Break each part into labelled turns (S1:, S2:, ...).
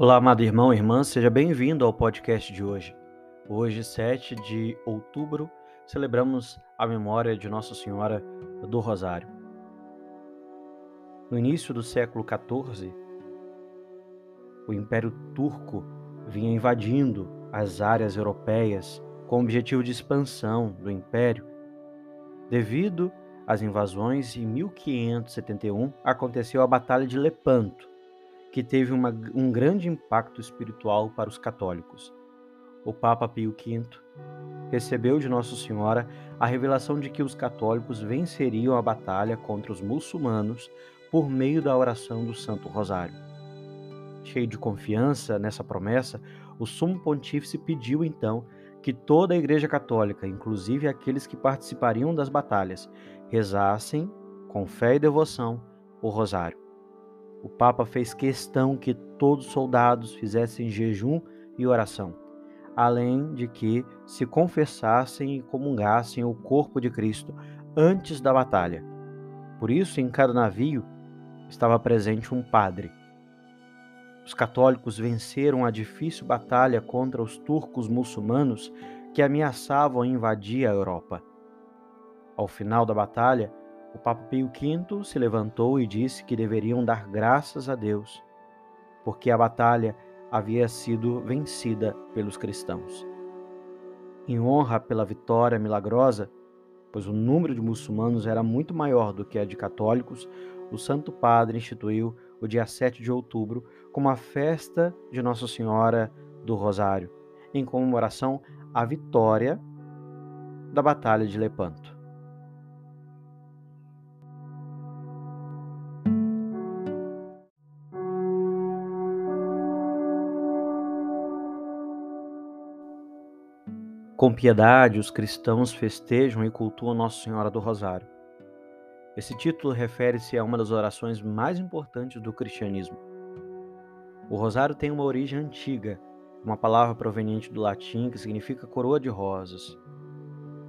S1: Olá, amado irmão e irmã, seja bem-vindo ao podcast de hoje. Hoje, 7 de outubro, celebramos a memória de Nossa Senhora do Rosário. No início do século XIV, o Império Turco vinha invadindo as áreas europeias com o objetivo de expansão do império. Devido às invasões, em 1571 aconteceu a Batalha de Lepanto, que teve uma, um grande impacto espiritual para os católicos. O Papa Pio V recebeu de Nossa Senhora a revelação de que os católicos venceriam a batalha contra os muçulmanos por meio da oração do Santo Rosário. Cheio de confiança nessa promessa, o Sumo Pontífice pediu então que toda a Igreja Católica, inclusive aqueles que participariam das batalhas, rezassem com fé e devoção o Rosário. O Papa fez questão que todos os soldados fizessem jejum e oração, além de que se confessassem e comungassem o corpo de Cristo antes da batalha. Por isso, em cada navio estava presente um padre. Os católicos venceram a difícil batalha contra os turcos muçulmanos que ameaçavam invadir a Europa. Ao final da batalha, o Papa Pio V se levantou e disse que deveriam dar graças a Deus, porque a batalha havia sido vencida pelos cristãos. Em honra pela vitória milagrosa, pois o número de muçulmanos era muito maior do que a de católicos, o Santo Padre instituiu o dia 7 de outubro como a festa de Nossa Senhora do Rosário, em comemoração à vitória da Batalha de Lepanto. Com piedade, os cristãos festejam e cultuam Nossa Senhora do Rosário. Esse título refere-se a uma das orações mais importantes do cristianismo. O rosário tem uma origem antiga, uma palavra proveniente do latim que significa coroa de rosas.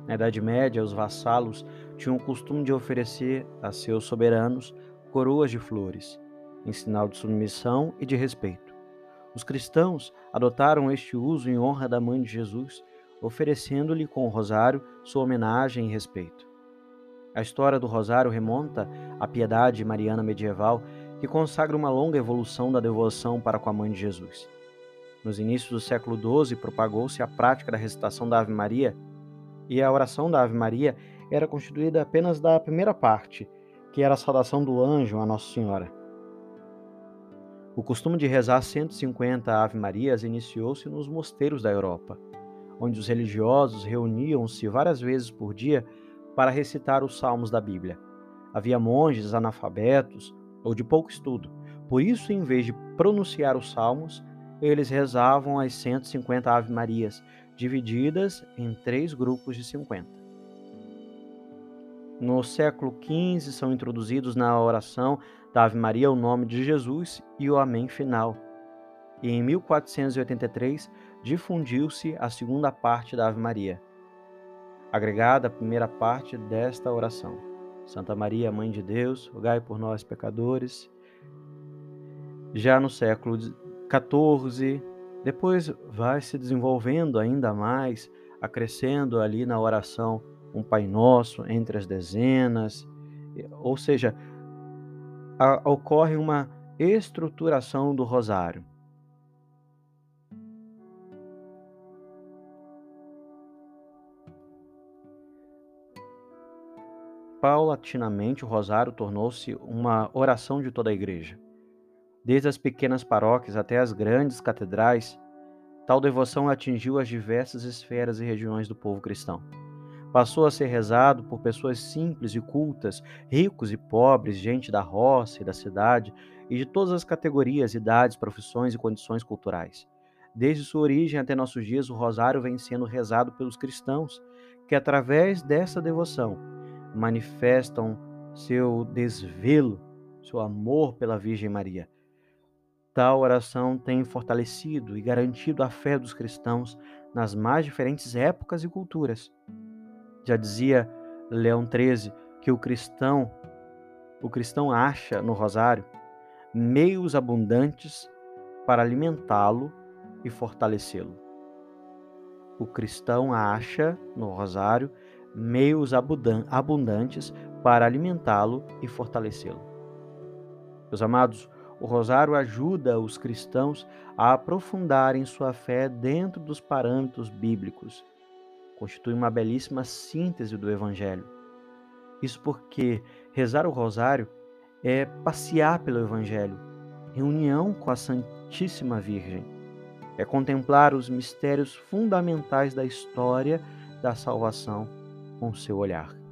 S1: Na Idade Média, os vassalos tinham o costume de oferecer a seus soberanos coroas de flores, em sinal de submissão e de respeito. Os cristãos adotaram este uso em honra da Mãe de Jesus oferecendo-lhe com o rosário sua homenagem e respeito. A história do rosário remonta à piedade mariana medieval que consagra uma longa evolução da devoção para com a mãe de Jesus. Nos inícios do século XII, propagou-se a prática da recitação da Ave Maria, e a oração da Ave Maria era constituída apenas da primeira parte, que era a saudação do anjo a Nossa Senhora. O costume de rezar 150 Ave Marias iniciou-se nos mosteiros da Europa onde os religiosos reuniam-se várias vezes por dia para recitar os salmos da Bíblia. Havia monges analfabetos ou de pouco estudo, por isso, em vez de pronunciar os salmos, eles rezavam as 150 Ave-Marias, divididas em três grupos de 50. No século XV são introduzidos na oração da Ave Maria o nome de Jesus e o Amém final. E em 1483 difundiu-se a segunda parte da Ave Maria, agregada à primeira parte desta oração. Santa Maria, Mãe de Deus, rogai por nós, pecadores. Já no século XIV, depois vai se desenvolvendo ainda mais, acrescendo ali na oração um Pai Nosso entre as dezenas, ou seja, a, ocorre uma estruturação do rosário. Paulatinamente, o rosário tornou-se uma oração de toda a igreja. Desde as pequenas paróquias até as grandes catedrais, tal devoção atingiu as diversas esferas e regiões do povo cristão. Passou a ser rezado por pessoas simples e cultas, ricos e pobres, gente da roça e da cidade, e de todas as categorias, idades, profissões e condições culturais. Desde sua origem até nossos dias, o rosário vem sendo rezado pelos cristãos, que através dessa devoção manifestam seu desvelo, seu amor pela Virgem Maria. Tal oração tem fortalecido e garantido a fé dos cristãos nas mais diferentes épocas e culturas. Já dizia Leão XIII que o cristão, o cristão acha no rosário meios abundantes para alimentá-lo e fortalecê-lo. O cristão acha no rosário meios abundantes para alimentá-lo e fortalecê-lo. Meus amados, o rosário ajuda os cristãos a aprofundarem sua fé dentro dos parâmetros bíblicos. Constitui uma belíssima síntese do Evangelho. Isso porque rezar o rosário é passear pelo Evangelho, em união com a Santíssima Virgem. É contemplar os mistérios fundamentais da história da salvação com seu olhar.